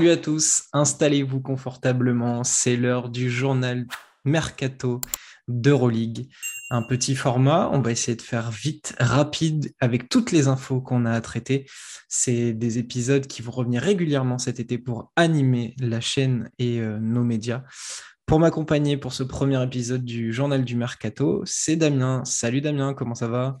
Salut à tous, installez-vous confortablement, c'est l'heure du journal Mercato d'Euroleague. Un petit format, on va essayer de faire vite, rapide, avec toutes les infos qu'on a à traiter. C'est des épisodes qui vont revenir régulièrement cet été pour animer la chaîne et euh, nos médias. Pour m'accompagner pour ce premier épisode du journal du Mercato, c'est Damien. Salut Damien, comment ça va?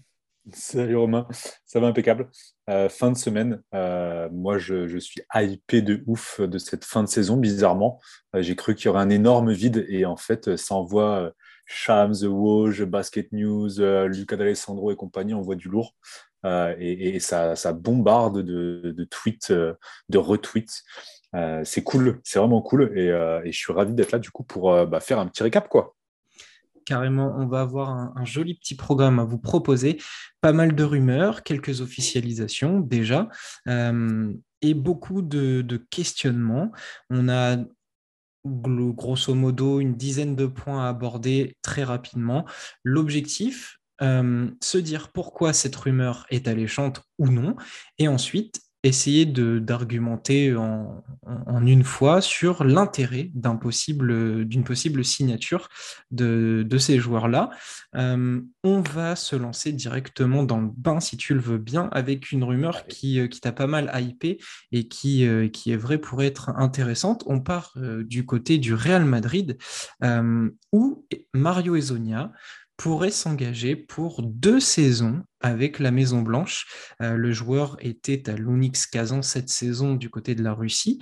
Salut Romain, ça va impeccable. Euh, fin de semaine, euh, moi je, suis hypé de ouf de cette fin de saison, bizarrement. Euh, j'ai cru qu'il y aurait un énorme vide et en fait ça envoie Shams, The Woj, Basket News, Lucas D'Alessandro et compagnie, on voit du lourd. Et, ça, bombarde de, tweets, de retweets. c'est cool, c'est vraiment cool et, je suis ravi d'être là du coup pour bah, faire un petit récap quoi carrément, on va avoir un, joli petit programme à vous proposer. Pas mal de rumeurs, quelques officialisations déjà, euh, et beaucoup de, questionnements. On a grosso modo une dizaine de points à aborder très rapidement. L'objectif, euh, se dire pourquoi cette rumeur est alléchante ou non, et ensuite essayer d'argumenter en, en, une fois sur l'intérêt d'une possible, possible signature de, de ces joueurs-là. Euh, on va se lancer directement dans le bain, si tu le veux bien, avec une rumeur qui, euh, qui t'a pas mal hypé et qui, euh, qui est vraie pour être intéressante. On part du côté du Real Madrid, où Mario Ezonia pourrait s'engager pour deux saisons avec la Maison Blanche. Euh, le joueur était à l'Unix Kazan cette saison du côté de la Russie.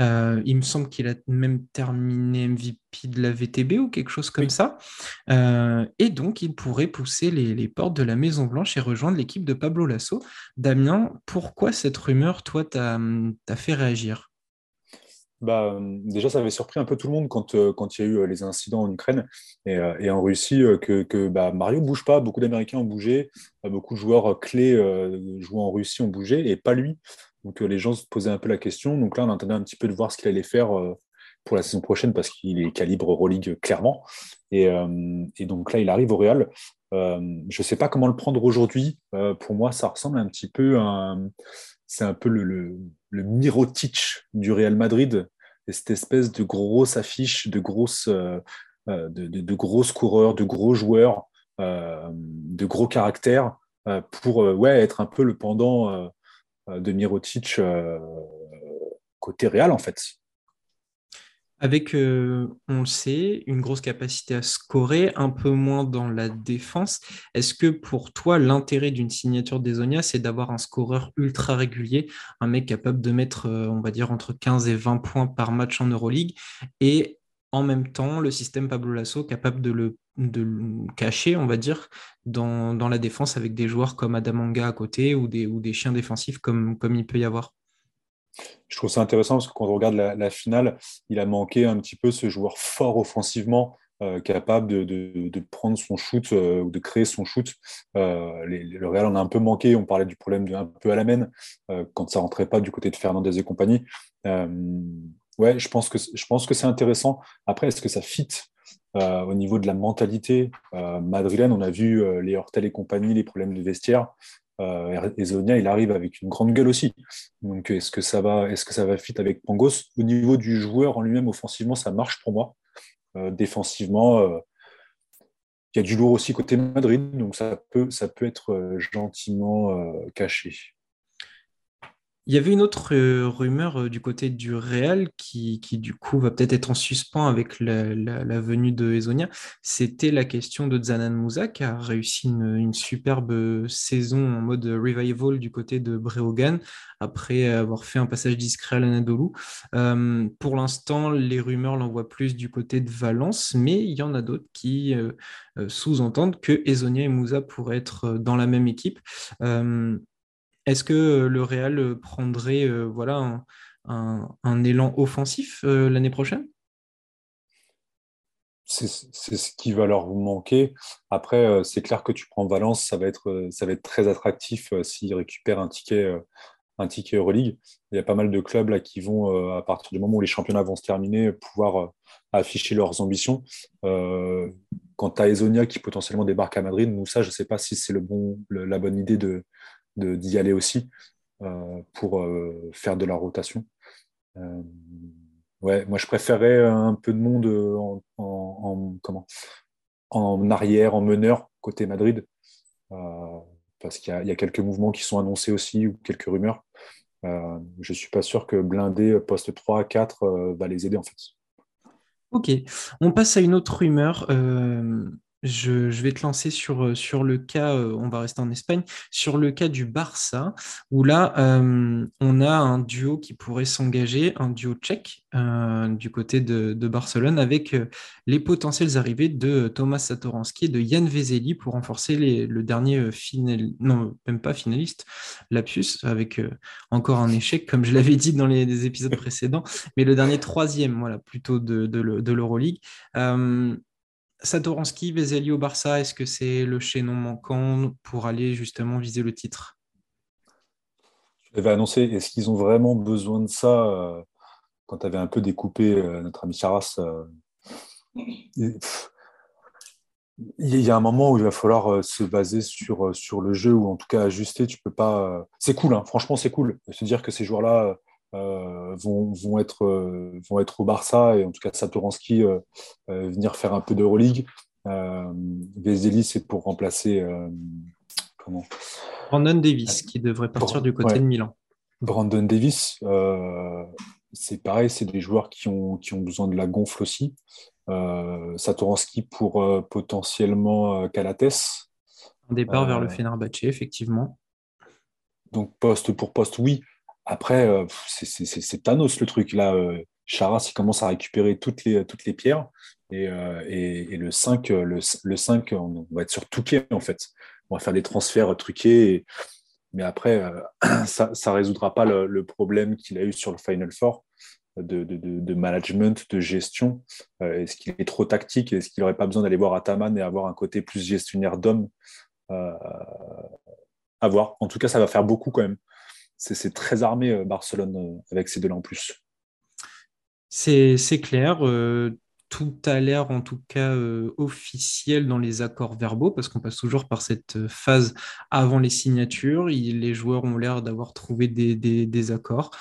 Euh, il me semble qu'il a même terminé MVP de la VTB ou quelque chose comme ça. Euh, et donc, il pourrait pousser les, les, portes de la Maison Blanche et rejoindre l'équipe de Pablo Lasso. Damien, pourquoi cette rumeur, toi, t'a fait réagir bah, déjà, ça avait surpris un peu tout le monde quand, euh, quand il y a eu euh, les incidents en Ukraine et, euh, en Russie que, que bah, Mario bouge pas. Beaucoup d'Américains ont bougé, beaucoup de joueurs clés jouant en Russie ont bougé et pas lui. Donc les gens se posaient un peu la question. Donc là, on attendait un petit peu de voir ce qu'il allait faire pour la saison prochaine parce qu'il est calibre Euroleague clairement. Et, et, donc là, il arrive au Real. je ne sais pas comment le prendre aujourd'hui. pour moi, ça ressemble un petit peu à. C'est un peu le, le du Real Madrid, cette espèce de grosse affiche, de grosses, euh, euh, de, coureurs, de gros joueurs, euh, de gros caractères, pour ouais, être un peu le pendant de Mirotic côté Real, en fait avec, euh, on le sait, une grosse capacité à scorer, un peu moins dans la défense. Est-ce que pour toi, l'intérêt d'une signature d'Ezonia, c'est d'avoir un scoreur ultra régulier, un mec capable de mettre, euh, on va dire, entre 15 et 20 points par match en Euroleague, et en même temps, le système Pablo Lasso capable de le, cacher, on va dire, dans, la défense avec des joueurs comme Adamanga à côté ou des, des chiens défensifs comme il peut y avoir? Je trouve ça intéressant parce que quand on regarde la, finale, il a manqué un petit peu ce joueur fort offensivement, euh, capable de, prendre son shoot euh, ou de créer son shoot. Euh, le Real en a un peu manqué. On parlait du problème de, un peu à la main quand ça rentrait pas du côté de Fernandez et compagnie. ouais, je pense que je pense que c'est intéressant. Après, est-ce que ça fit au niveau de la mentalité madrilène? On a vu les Hortel et compagnie, les problèmes de vestiaire. Euh, et Zonia, il arrive avec une grande gueule aussi. Donc, est-ce que ça va, est-ce que ça va fit avec Pangos? Au niveau du joueur en lui-même, offensivement, ça marche pour moi. Euh, défensivement, euh, il y a du lourd aussi côté Madrid, donc ça peut, ça peut être gentiment caché. Il y avait une autre euh, rumeur euh, du côté du Real qui, du coup va peut-être être en suspens avec la, venue de Ezonia. C'était la question de Zanan Moussa qui a réussi une, superbe saison en mode revival du côté de Breogan après avoir fait un passage discret à l'Anadolu. Euh, pour l'instant, les rumeurs l'envoient plus du côté de Valence, mais il y en a d'autres qui sous-entendent que Ezonia et Moussa pourraient être dans la même équipe. Est-ce que euh, le Real euh, prendrait euh, voilà, un, élan offensif l'année prochaine? C'est ce qui va leur manquer. Après, c'est clair que tu prends Valence, ça va être, très attractif s'ils récupèrent un ticket, un ticket Euroleague. Il y a pas mal de clubs qui vont, à partir du moment où les championnats vont se terminer, pouvoir afficher leurs ambitions. quant à Ezonia qui potentiellement débarque à Madrid, nous, ça, je ne sais pas si c'est la bonne idée de, d'y aller aussi euh, pour euh, faire de la rotation. ouais, moi je préférais un peu de monde en, en comment, en arrière, en meneur côté Madrid, parce qu'il y, a quelques mouvements qui sont annoncés aussi ou quelques rumeurs. je ne suis pas sûr que blindé poste 3 4 va les aider en fait. Ok, on passe à une autre rumeur. Euh, je, vais te lancer sur, euh, le cas, euh, on va rester en Espagne, sur le cas du Barça, où là, euh, on a un duo qui pourrait s'engager, un duo tchèque du côté de, Barcelone, avec les potentielles arrivées de Thomas Satoransky et de Yann Vezeli pour renforcer le dernier final, non, même pas finaliste, Lapsus, avec encore un échec, comme je l'avais dit dans les, épisodes précédents, mais le dernier troisième, voilà, plutôt de, de l'Euroleague. Satoransky, Vezeli au Barça, est-ce que c'est le chaînon manquant pour aller justement viser le titre? Je l'avais annoncé, est-ce qu'ils ont vraiment besoin de ça euh, quand tu avais un peu découpé euh, notre ami Charas euh, Il y a un moment où il va falloir se baser sur, le jeu ou en tout cas ajuster. Tu peux pas. C'est cool, hein. franchement, c'est cool. Se dire que ces joueurs-là euh, vont, vont, être, euh, vont être au Barça et en tout cas Satoransky euh, venir faire un peu d'Euroleague. Vezeli, c'est pour remplacer comment? Brandon Davis qui devrait partir du côté de Milan. Brandon Davis, c'est pareil, c'est des joueurs qui ont, qui ont besoin de la gonfle aussi. Satoransky pour potentiellement Calates. Un départ vers le Fenerbahçe, effectivement. Donc poste pour poste, oui. Après, euh, c'est Thanos le truc. Là, euh, Charas, il commence à récupérer toutes les, toutes les pierres. Et, euh, le 5, le, 5, on va être sur Touquet, en fait. On va faire des transferts truqués. Mais après, ça ne résoudra pas le, problème qu'il a eu sur le Final Four de, management, de gestion. Est-ce qu'il est trop tactique Est-ce qu'il n'aurait pas besoin d'aller voir Ataman et avoir un côté plus gestionnaire d'homme À voir. En tout cas, ça va faire beaucoup quand même c'est très armé euh, Barcelone euh, avec ces deux-là en plus. C'est clair. Euh, tout a l'air en tout cas officiel dans les accords verbaux parce qu'on passe toujours par cette phase avant les signatures. les joueurs ont l'air d'avoir trouvé des, accords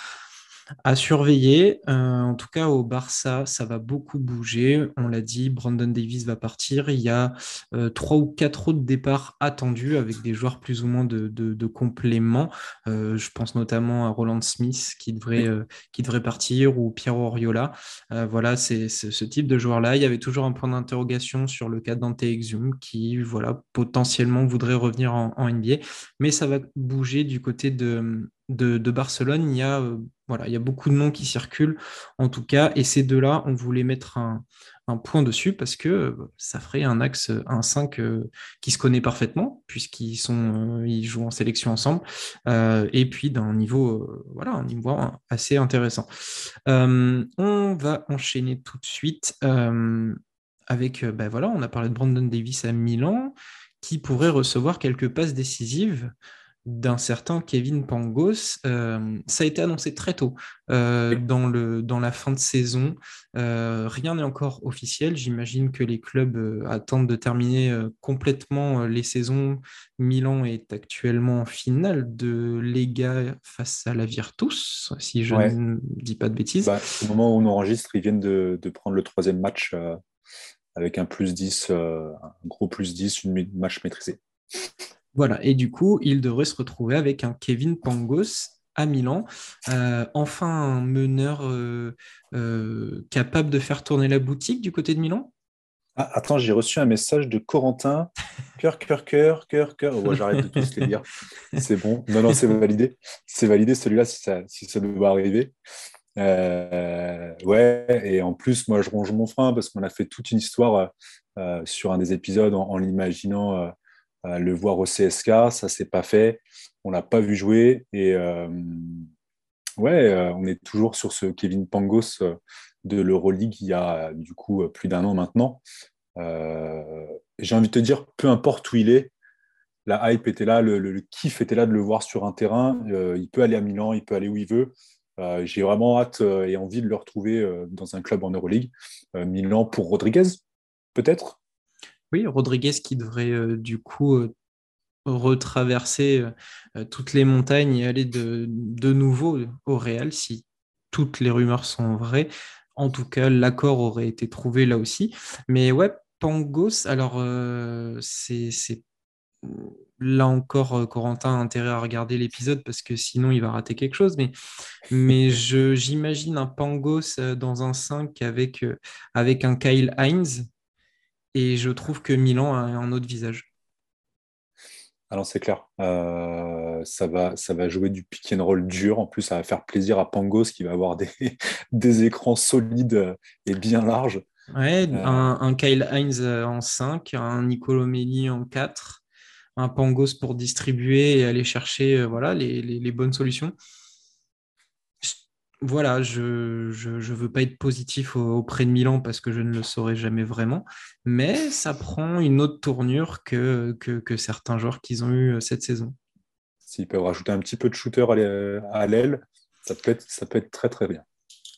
à surveiller. Euh, en tout cas, au Barça, ça va beaucoup bouger. On l'a dit, Brandon Davis va partir. Il y a euh, trois ou quatre autres départs attendus avec des joueurs plus ou moins de, de, complément. Euh, je pense notamment à Roland Smith qui devrait, qui devrait partir ou Piero Oriola. voilà, c'est ce type de joueur-là. Il y avait toujours un point d'interrogation sur le cas d'Ante Exum qui, voilà, potentiellement voudrait revenir en, en NBA. Mais ça va bouger du côté de, de, Barcelone, il y, a, voilà, il y a beaucoup de noms qui circulent, en tout cas, et ces deux-là, on voulait mettre un, point dessus parce que euh, ça ferait un axe, un 5 euh, qui se connaît parfaitement, puisqu'ils jouent en sélection ensemble, et puis d'un niveau, voilà, un niveau assez intéressant. on va enchaîner tout de suite avec, ben on a parlé de Brandon Davis à Milan, qui pourrait recevoir quelques passes décisives d'un certain Kevin Pangos. Euh, ça a été annoncé très tôt euh, dans, le, dans la fin de saison. Euh, rien n'est encore officiel. J'imagine que les clubs attendent de terminer complètement les saisons. Milan est actuellement en finale de Lega face à la Virtus, si je ne dis pas de bêtises. Bah, au moment où on enregistre, ils viennent de, de prendre le troisième match avec un plus 10, un gros plus 10, une match maîtrisé. Voilà, et du coup, il devrait se retrouver avec un Kevin Pangos à Milan. Euh, enfin, un meneur euh, euh, capable de faire tourner la boutique du côté de Milan? Ah, Attends, j'ai reçu un message de Corentin. Cœur, cœur, cœur, cœur, cœur. Oh, j'arrête de tous les dire. C'est bon. Non, non, c'est validé. C'est validé celui-là si ça, si ça doit arriver. ouais, et en plus, moi, je ronge mon frein parce qu'on a fait toute une histoire sur un des épisodes en l'imaginant le voir au CSK, ça s'est pas fait. On l'a pas vu jouer et euh, ouais, euh, on est toujours sur ce Kevin Pangos euh, de l'Euroleague il y a du coup plus d'un an maintenant. J'ai envie de te dire, peu importe où il est, la hype était là, le, kiff était là de le voir sur un terrain. il peut aller à Milan, il peut aller où il veut. J'ai vraiment hâte et envie de le retrouver dans un club en Euroleague. Milan pour Rodriguez, peut-être? Oui, Rodriguez qui devrait euh, du coup euh, retraverser euh, toutes les montagnes et aller de, nouveau au Real si toutes les rumeurs sont vraies. En tout cas, l'accord aurait été trouvé là aussi. Mais ouais, Pangos, alors c'est là encore, Corentin a intérêt à regarder l'épisode parce que sinon il va rater quelque chose. Mais, mais j'imagine un Pangos dans un 5 avec, avec un Kyle Hines et je trouve que Milan a un autre visage. Alors c'est clair, ça, va, ça va jouer du pick and roll dur. En plus, ça va faire plaisir à Pangos qui va avoir des, des écrans solides et bien larges. Ouais, un, un, Kyle Hines en 5, un Nicolo Melli en 4 un Pangos pour distribuer et aller chercher euh, voilà, les, bonnes solutions. Voilà, je ne veux pas être positif auprès de Milan parce que je ne le saurais jamais vraiment, mais ça prend une autre tournure que, que, certains joueurs qu'ils ont eu euh, cette saison. S'ils peuvent rajouter un petit peu de shooter à l'aile, ça peut, être, ça peut être très très bien.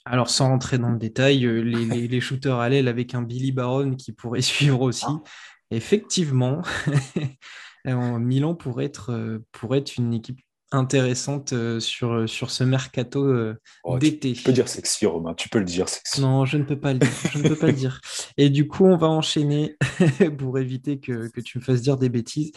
Alors, sans rentrer dans le détail, euh, les, les shooters à l'aile avec un Billy Baron qui pourrait suivre aussi, effectivement, Milan pourrait être, euh, pourrait être une équipe intéressante euh, sur, euh, sur ce mercato euh, oh, d'été. Tu, peux dire sexy, Romain, tu peux le dire sexy. Non, je ne peux pas le dire. Je ne peux pas le dire. Et du coup, on va enchaîner pour éviter que, que, tu me fasses dire des bêtises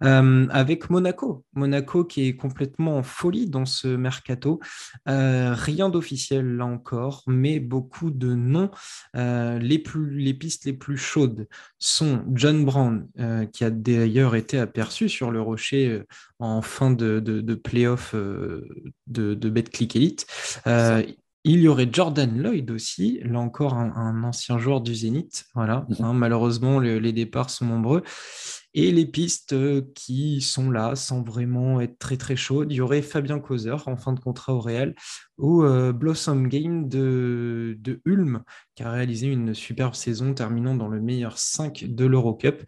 avec Monaco. Monaco qui est complètement en folie dans ce mercato. rien d'officiel là encore, mais beaucoup de noms. les, plus, les pistes les plus chaudes sont John Brown, qui a d'ailleurs été aperçu sur le rocher en fin de, de, playoff euh, de, de BetClick Elite. Euh, il y aurait Jordan Lloyd aussi, là encore un, ancien joueur du Zénith. Voilà, mhm. hein, malheureusement, les départs sont nombreux. Et les pistes euh, qui sont là sans vraiment être très très chaudes, il y aurait Fabien Causer en fin de contrat au Real ou Blossom Game de, de Ulm qui a réalisé une superbe saison terminant dans le meilleur 5 de l'Eurocup.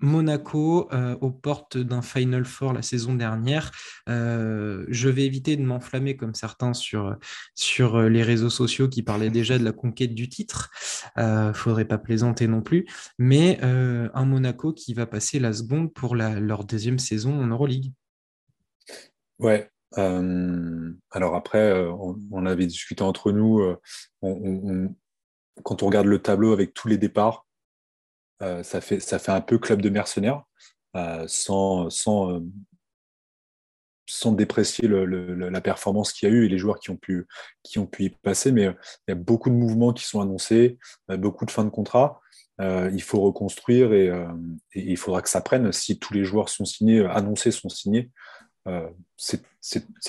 Monaco euh, aux portes d'un Final Four la saison dernière. Euh, je vais éviter de m'enflammer comme certains sur, euh, les réseaux sociaux qui parlaient déjà de la conquête du titre. Euh, faudrait pas plaisanter non plus. Mais un Monaco qui va passer la seconde pour leur deuxième saison en Euroleague. Ouais. alors après, on, avait discuté entre nous. quand on regarde le tableau avec tous les départs, euh, ça, fait, ça fait un peu club de mercenaires, euh, sans, sans, euh, sans déprécier la performance qu'il y a eu et les joueurs qui ont pu, qui ont pu y passer. Mais il y a beaucoup de mouvements qui sont annoncés, beaucoup de fins de contrat. il faut reconstruire et, il faudra que ça prenne. Si tous les joueurs sont signés, annoncés sont signés, c'est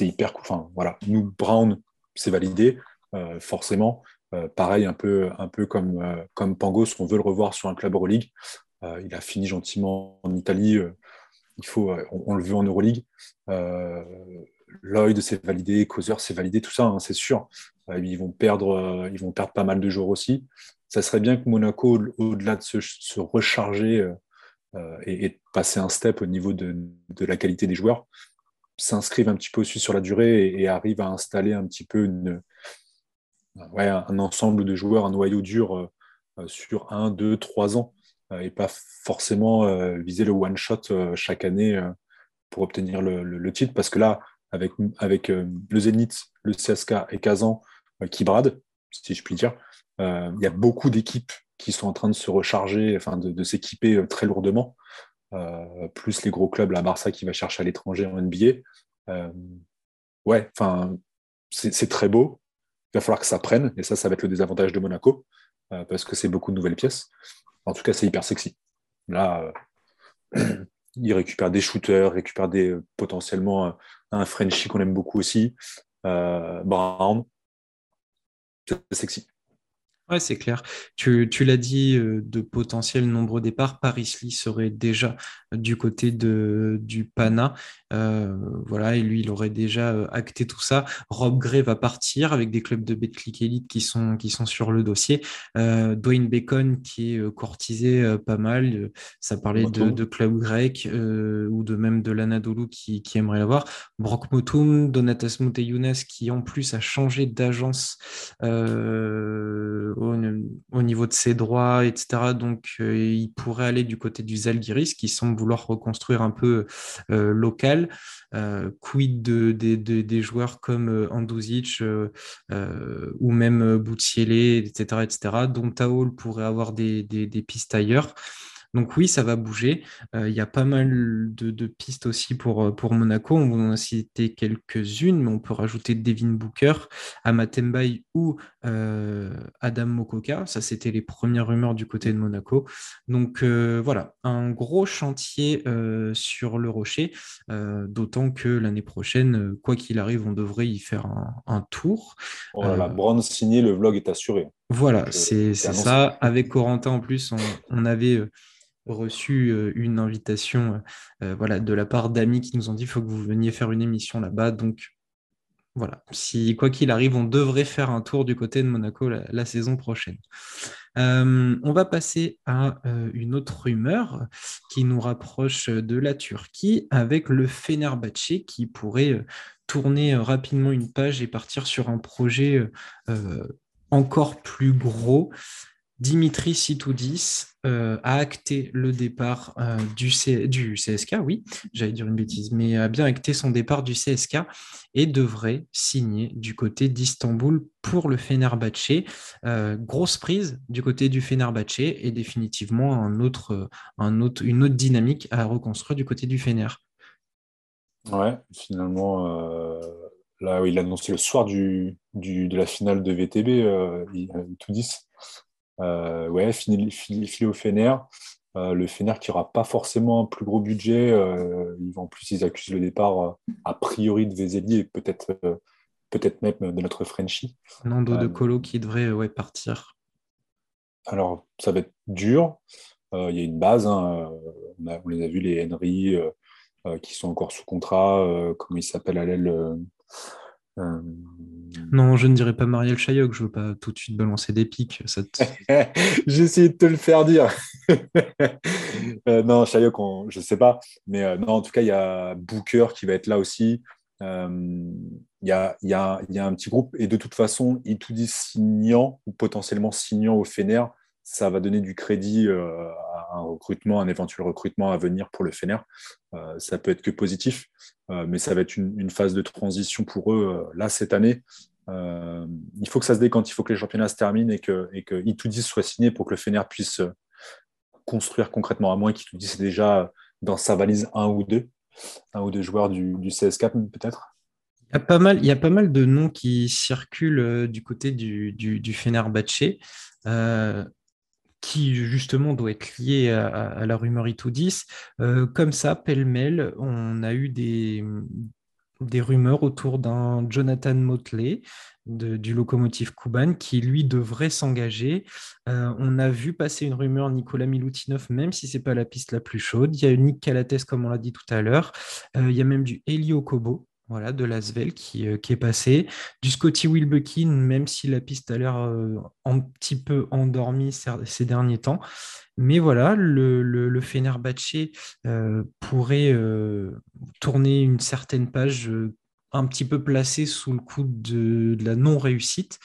hyper cool. Enfin, voilà. Nous, Brown, c'est validé, forcément. Euh, pareil, un peu, un peu comme, euh, Pangos, on veut le revoir sur un club Euroleague. Euh, il a fini gentiment en Italie. il faut, on, le veut en Euroleague. Lloyd, c'est validé. Causeur, c'est validé. Tout ça, hein, c'est sûr. ils, vont perdre, ils vont perdre pas mal de joueurs aussi. Ça serait bien que Monaco, au-delà de se, recharger et, passer un step au niveau de, la qualité des joueurs, s'inscrive un petit peu aussi sur la durée et, arrive à installer un petit peu une, ouais, un ensemble de joueurs, un noyau dur euh, euh, sur un, deux, trois ans euh, et pas forcément viser le one shot chaque année pour obtenir le, titre parce que là, avec, avec le Zénith, le CSK et Kazan qui bradent, si je puis dire, il y a beaucoup d'équipes qui sont en train de se recharger, enfin de, s'équiper très lourdement, plus les gros clubs, la Barça qui va chercher à l'étranger en NBA. ouais, enfin, c'est très beau, va falloir que ça prenne, et ça, ça va être le désavantage de Monaco, euh, parce que c'est beaucoup de nouvelles pièces. En tout cas, c'est hyper sexy. Là, euh, il récupère des shooters, récupère des, euh, potentiellement un Frenchie qu'on aime beaucoup aussi, Brown. C'est sexy. Ouais, c'est clair. Tu, l'as dit, euh, de potentiels nombreux départs, Paris Lee serait déjà du côté de, du Pana. Euh, voilà, et lui, il aurait déjà euh, acté tout ça. Rob Gray va partir avec des clubs de Betclic Elite qui sont, qui sont sur le dossier. Dwayne Bacon qui est courtisé pas mal. Ça parlait de, de, club grec ou de même de l'Anadolu qui, qui aimerait l'avoir. Brock Motum, Donatas Mouteyounes qui en plus a changé d'agence au, niveau de ses droits, etc. Donc, il pourrait aller du côté du Zalgiris, qui semble vouloir reconstruire un peu local. quid de, des joueurs comme Anduzic ou même Boutielé, etc., etc. dont Taol pourrait avoir des, des pistes ailleurs. Donc oui, ça va bouger. Euh, il y a pas mal de, pistes aussi pour, euh, pour Monaco. On va en citer quelques-unes, mais on peut rajouter Devin Booker, Amatembaï ou euh, Adam Mokoka. Ça, c'était les premières rumeurs du côté de Monaco. Donc voilà, un gros chantier sur le Rocher, d'autant que l'année prochaine, quoi qu'il arrive, on devrait y faire un, tour. Voilà, oh signé, le vlog est assuré. Voilà, c'est ça. Avec Corentin, en plus, on avait reçu euh, une invitation euh, voilà, de la part d'amis qui nous ont dit qu'il faut que vous veniez faire une émission là-bas. Donc voilà, si quoi qu'il arrive, on devrait faire un tour du côté de Monaco la, saison prochaine. Euh, on va passer à une autre rumeur qui nous rapproche de la Turquie avec le Fenerbahçe qui pourrait tourner rapidement une page et partir sur un projet encore plus gros Dimitri Sitoudis euh, a acté le départ euh, du, CSK, oui, j'allais dire une bêtise, mais a bien acté son départ du CSK et devrait signer du côté d'Istanbul pour le Fenerbahçe. Euh, grosse prise du côté du Fenerbahçe et définitivement un autre, un autre, une autre dynamique à reconstruire du côté du Fener. Ouais, finalement, là, il a annoncé le soir du, de la finale de VTB, Itoudis euh, ouais, fini, au Fener. Euh, le Fener qui n'aura pas forcément un plus gros budget. Euh, en plus, ils accusent le départ a priori de Vezeli et peut-être peut-être même de notre Frenchie. Nando de Colo qui devrait ouais, partir. Alors, ça va être dur. Il y a une base. Hein. On, a, on, les a vus, les Henry, qui sont encore sous contrat. comment il s'appelle à l'aile euh, non, je ne dirais pas Marielle Chayoc, je ne veux pas tout de suite balancer des pics. J'ai essayé de te le faire dire. Euh, non, Chayoc, je ne sais pas. Mais euh, non, en tout cas, il y a Booker qui va être là aussi. Il y, a, y, a, y, a, un petit groupe. Et de toute façon, il tout dit signant ou potentiellement signant au Fener, ça va donner du crédit un recrutement, un éventuel recrutement à venir pour le Fener. ça peut être que positif. Euh, mais ça va être une, phase de transition pour eux euh, là cette année. Euh, il faut que ça se décante, il faut que les championnats se terminent et que, et que soit signé pour que le Fener puisse construire concrètement, à moins qu'Itoudis ait déjà dans sa valise un ou deux, un ou deux joueurs du, du CSK peut-être. Il y, a pas mal, il y a pas mal de noms qui circulent du côté du, du, du Fenerbahce qui justement doit être lié à, la rumeur Itoudis. Euh, comme ça, pêle-mêle, on a eu des, des rumeurs autour d'un Jonathan Motley du locomotive Kuban qui lui devrait s'engager. Euh, on a vu passer une rumeur Nicolas Milutinov, même si c'est pas la piste la plus chaude. Il y a Nick Calates, comme on l'a dit tout à l'heure. Euh, il y a même du Elio Kobo voilà, de Lasvel qui, euh, qui, est passé. Du Scotty Wilbekin, même si la piste a l'air euh, un petit peu endormie ces derniers temps. Mais voilà, le, le, euh, pourrait tourner une certaine page un petit peu placée sous le coup de, de la non-réussite.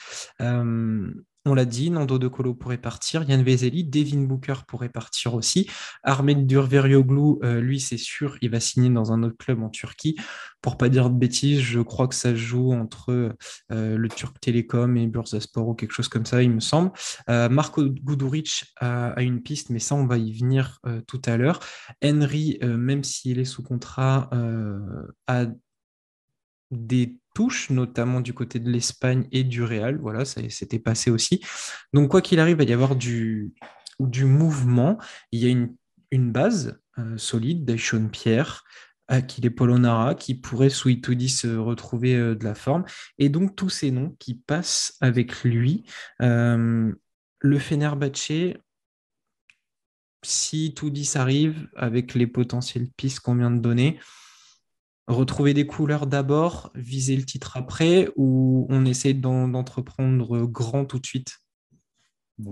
On l'a dit, Nando De Colo pourrait partir, Yann Vezeli, Devin Booker pourrait partir aussi. Ahmed Durverioglu, euh, lui, c'est sûr, il va signer dans un autre club en Turquie. Pour pas dire de bêtises, je crois que ça joue entre euh, le Turc Télécom et Bursaspor ou quelque chose comme ça, il me semble. Euh, Marco Guduric a, une piste, mais ça, on va y venir tout à l'heure. Henry, même s'il est sous contrat, a des touches, notamment du côté de l'Espagne et du Real. Voilà, ça s'était passé aussi. Donc, quoi qu'il arrive, il va y avoir du, du mouvement. Il y a une, une base euh, solide d'Aishon Pierre, Akile Polonara, qui pourrait, sous Itoudi, se retrouver euh, de la forme. Et donc, tous ces noms qui passent avec lui. Euh, le Fenerbahce, si Itoudi arrive avec les potentielles pistes qu'on vient de donner, retrouver des couleurs d'abord, viser le titre après, ou on essaie d'entreprendre grand tout de suite? Je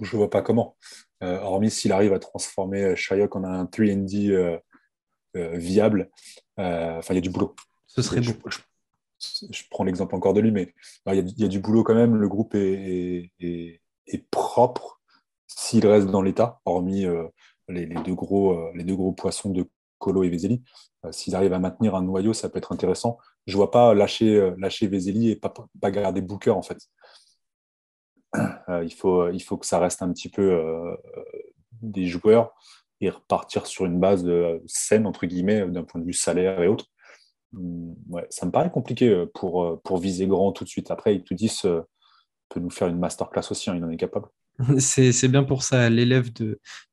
ne vois pas comment. Euh, hormis s'il arrive à transformer euh, Shyok en un 3D euh, viable. Enfin, il y a du boulot. Ce serait beau. Je, prends l'exemple encore de lui, mais il y, a du boulot quand même. Le groupe est, est propre s'il reste dans l'état, hormis les, deux gros, les deux gros poissons de Colo et Vezeli. S'ils arrivent à maintenir un noyau, ça peut être intéressant. Je ne vois pas lâcher, lâcher Vezeli et pas, pas garder Booker, en fait. il, faut, que ça reste un petit peu des joueurs et repartir sur une base saine, entre guillemets, d'un point de vue salaire et autres. Hum, ouais, ça me paraît compliqué euh, pour, euh, viser grand tout de suite. Après, il te dit euh, peut nous faire une masterclass aussi, hein, il en est capable. C'est bien pour ça, l'élève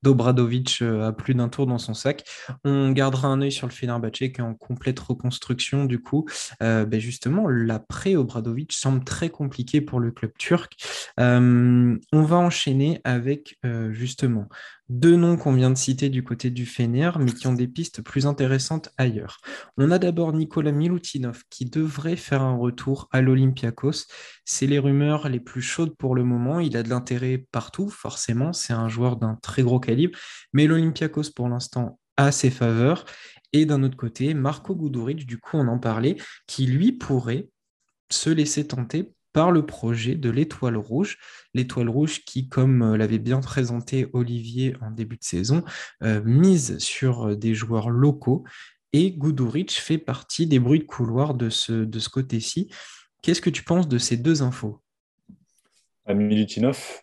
d'Obradovic a plus d'un tour dans son sac. On gardera un œil sur le Fenerbahce qui est en complète reconstruction. Du coup, ben justement, l'après Obradovic semble très compliqué pour le club turc. on va enchaîner avec justement deux noms qu'on vient de citer du côté du Fener, mais qui ont des pistes plus intéressantes ailleurs. On a d'abord Nicolas Milutinov qui devrait faire un retour à l'Olympiakos. C'est les rumeurs les plus chaudes pour le moment. Il a de l'intérêt partout, forcément. C'est un joueur d'un très gros calibre, mais l'Olympiakos pour l'instant a ses faveurs. Et d'un autre côté, Marco Guduric, du coup on en parlait, qui lui pourrait se laisser tenter par le projet de l'étoile rouge. L'étoile rouge qui, comme euh, l'avait bien présenté Olivier en début de saison, euh, mise sur euh, des joueurs locaux. Et Guduric fait partie des bruits de couloir de ce, de ce côté-ci. Qu'est-ce que tu penses de ces deux infos? À Milutinov,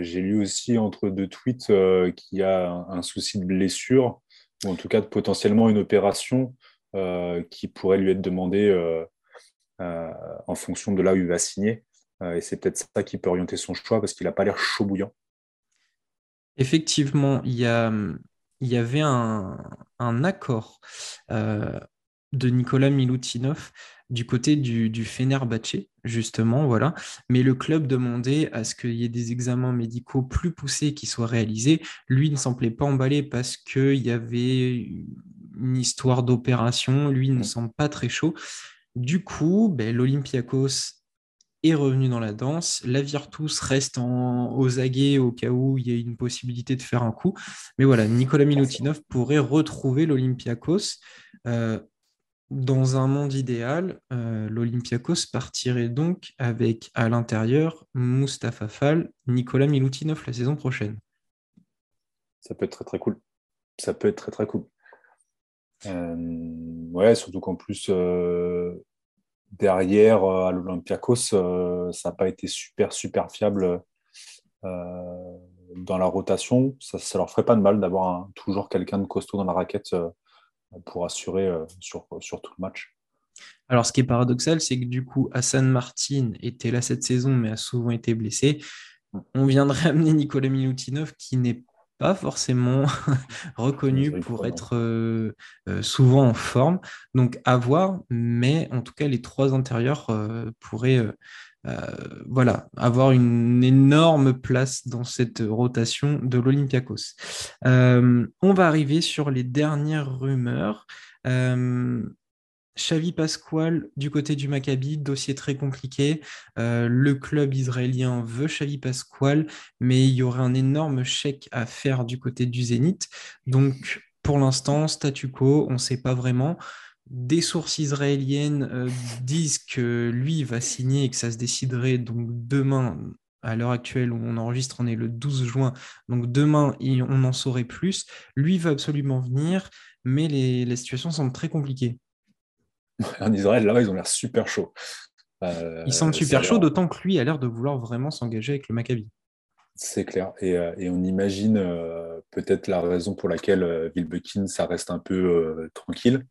j'ai lu aussi entre deux tweets qu'il y a un, souci de blessure, ou en tout cas de potentiellement une opération qui pourrait lui être demandée euh, en fonction de là où il va signer. Euh, et c'est peut-être ça qui peut orienter son choix parce qu'il n'a pas l'air chaud bouillant. Effectivement, il y, il y avait un, accord euh, de Nicolas Milutinov du côté du, du Fenerbahce, justement, voilà. Mais le club demandait à ce qu'il y ait des examens médicaux plus poussés qui soient réalisés. Lui ne semblait pas emballé parce qu'il y avait une histoire d'opération. Lui ne semble pas très chaud. Du coup, ben, l'Olympiakos est revenu dans la danse. La Virtus reste en, aux aguets au cas où il y a une possibilité de faire un coup. Mais voilà, Nicolas Milutinov pourrait retrouver l'Olympiakos. Euh, dans un monde idéal, euh, l'Olympiakos partirait donc avec à l'intérieur Mustapha Fall, Nicolas Milutinov la saison prochaine. Ça peut être très très cool. Ça peut être très très cool. Euh, ouais, surtout qu'en plus, euh, derrière, euh, à l'Olympiakos, ça n'a pas été super, super fiable dans la rotation. Ça ne leur ferait pas de mal d'avoir toujours quelqu'un de costaud dans la raquette pour assurer sur, sur tout le match. Alors, ce qui est paradoxal, c'est que du coup, Hassan Martin était là cette saison, mais a souvent été blessé. Mm. On viendrait amener Nicolas Milutinov, qui n'est pas forcément reconnu pour être euh, euh, souvent en forme. Donc à voir, mais en tout cas, les trois intérieurs euh, pourraient voilà, avoir une énorme place dans cette rotation de l'Olympiakos. on va arriver sur les dernières rumeurs. Xavi Pasquale du côté du Maccabi, dossier très compliqué. Euh, le club israélien veut Xavi Pasquale, mais il y aurait un énorme chèque à faire du côté du Zénith. Donc, pour l'instant, statu quo, on ne sait pas vraiment. Des sources israéliennes euh, disent que lui va signer et que ça se déciderait donc demain. À l'heure actuelle où on enregistre, on est le 12 juin. Donc demain, on en saurait plus. Lui va absolument venir, mais les situations semblent très compliquées. en Israël, là-bas, ils ont l'air super chauds. Euh, ils semblent super chauds, d'autant que lui a l'air de vouloir vraiment s'engager avec le Maccabi. C'est clair. Et, euh, on imagine euh, peut-être la raison pour laquelle Vilbekin, ça reste un peu tranquille.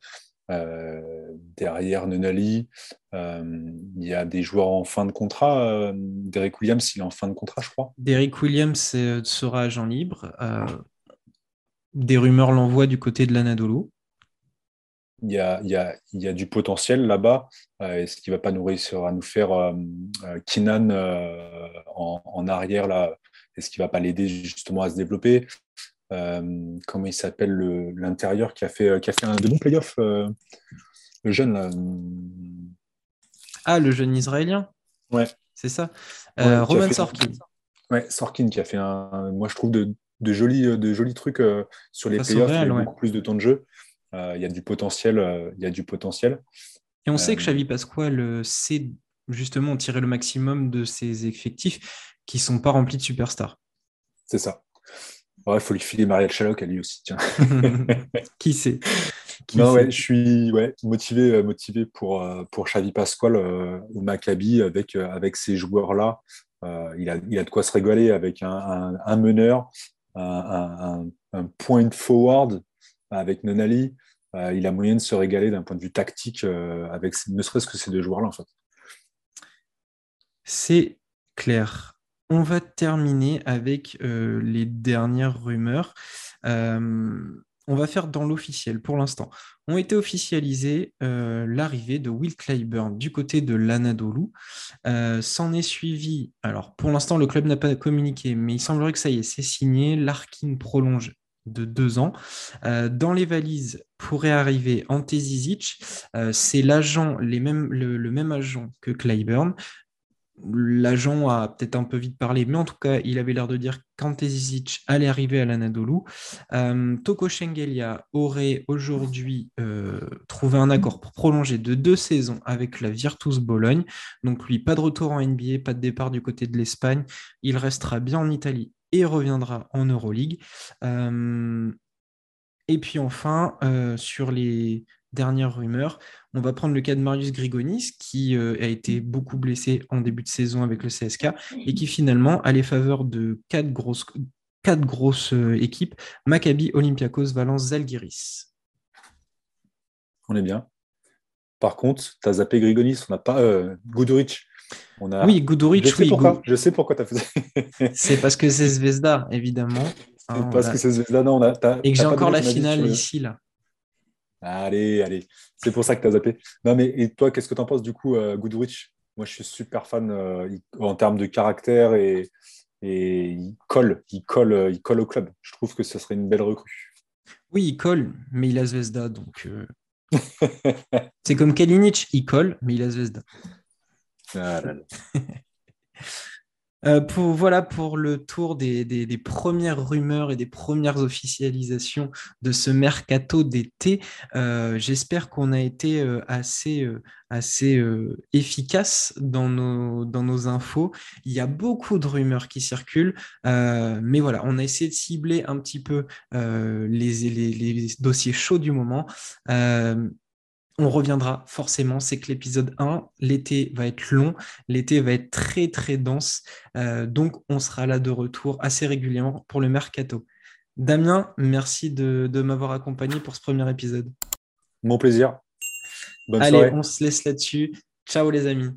derrière Nunali, il y a des joueurs en fin de contrat. Derek Williams, il est en fin de contrat, je crois. Derek Williams sera agent libre. des rumeurs l'envoient du côté de l'Anadolu il y a, y, a, y a, du potentiel là-bas. Euh, Est-ce qu'il ne va pas nous réussir à nous faire euh, euh Kinan euh, en, arrière là Est-ce qu'il ne va pas l'aider justement à se développer Comment il s'appelle l'intérieur qui, a fait, qui a fait un de bons playoffs Le jeune là. Ah, le jeune israélien Ouais. C'est ça. Roman Sorkin. Ouais, Sorkin qui a fait un, moi je trouve de, de jolis, de jolis trucs sur les playoffs, il y a beaucoup plus de temps de jeu. Euh, il y a du potentiel. Euh, il y a du potentiel. Et on sait que euh, Xavi Pasquale sait justement tirer le maximum de ces effectifs qui ne sont pas remplis de superstars. C'est ça. Il faut lui filer Marielle Chaloc à lui aussi, tiens. qui sait? Non, ouais, je suis ouais, motivé, motivé pour, pour Xavi Pasquale euh, au Maccabi avec, avec ces joueurs-là. il, a, il a de quoi se régaler avec un, un, meneur, un, un, point forward avec Nonali. il a moyen de se régaler d'un point de vue tactique avec ne serait-ce que ces deux joueurs-là. C'est clair. On va terminer avec les dernières rumeurs. on va faire dans l'officiel pour l'instant. Ont été officialisées l'arrivée de Will Clyburn du côté de l'Anadolu. S'en est suivi, alors pour l'instant le club n'a pas communiqué, mais il semblerait que ça y est, c'est signé. Larkin prolonge de deux ans. dans les valises pourrait arriver Ante Zizic. c'est l'agent, le, même agent que Clyburn. L'agent a peut-être un peu vite parlé, mais en tout cas, il avait l'air de dire qu'Antezic allait arriver à l'Anadolu. Euh, Toko aurait aujourd'hui euh, trouvé un accord pour prolonger de deux saisons avec la Virtus Bologne. Donc lui, pas de retour en NBA, pas de départ du côté de l'Espagne. Il restera bien en Italie et reviendra en Euroleague. Euh, et puis enfin, sur les dernières rumeurs, on va prendre le cas de Marius Grigonis, qui euh, a été beaucoup blessé en début de saison avec le CSK et qui finalement a les faveurs de quatre grosses, euh, équipes Maccabi, Olympiakos, Valence, Zalgiris. On est bien. Par contre, tu zappé Grigonis, on n'a pas euh, Guduric. On a... Oui, Guduric, je sais Pourquoi. Je sais pourquoi tu as fait C'est parce que c'est Zvezda, évidemment. parce que c'est Zvezda, non. On a, et que j'ai encore la finale ici, là. Allez, allez. C'est pour ça que tu as zappé. Non, mais et toi, qu'est-ce que tu en penses du coup, euh, Goodrich? Moi, je suis super fan euh, en termes de caractère et, et il colle, il colle, euh, il colle au club. Je trouve que ce serait une belle recrue. Oui, il colle, mais il a Zvezda, donc. c'est comme Kalinic, il colle, mais il a Zvezda. Ah. Euh, voilà pour le tour des, premières rumeurs et des premières officialisations de ce mercato d'été. Euh, j'espère qu'on a été euh, assez, efficace dans nos, infos. Il y a beaucoup de rumeurs qui circulent, mais voilà, on a essayé de cibler un petit peu les, dossiers chauds du moment on reviendra forcément, c'est que l'épisode 1, l'été va être long, l'été va être très très dense, euh, donc on sera là de retour assez régulièrement pour le mercato. Damien, merci de, m'avoir accompagné pour ce premier épisode. Mon plaisir. Bonne Allez, on se laisse là-dessus. Ciao les amis.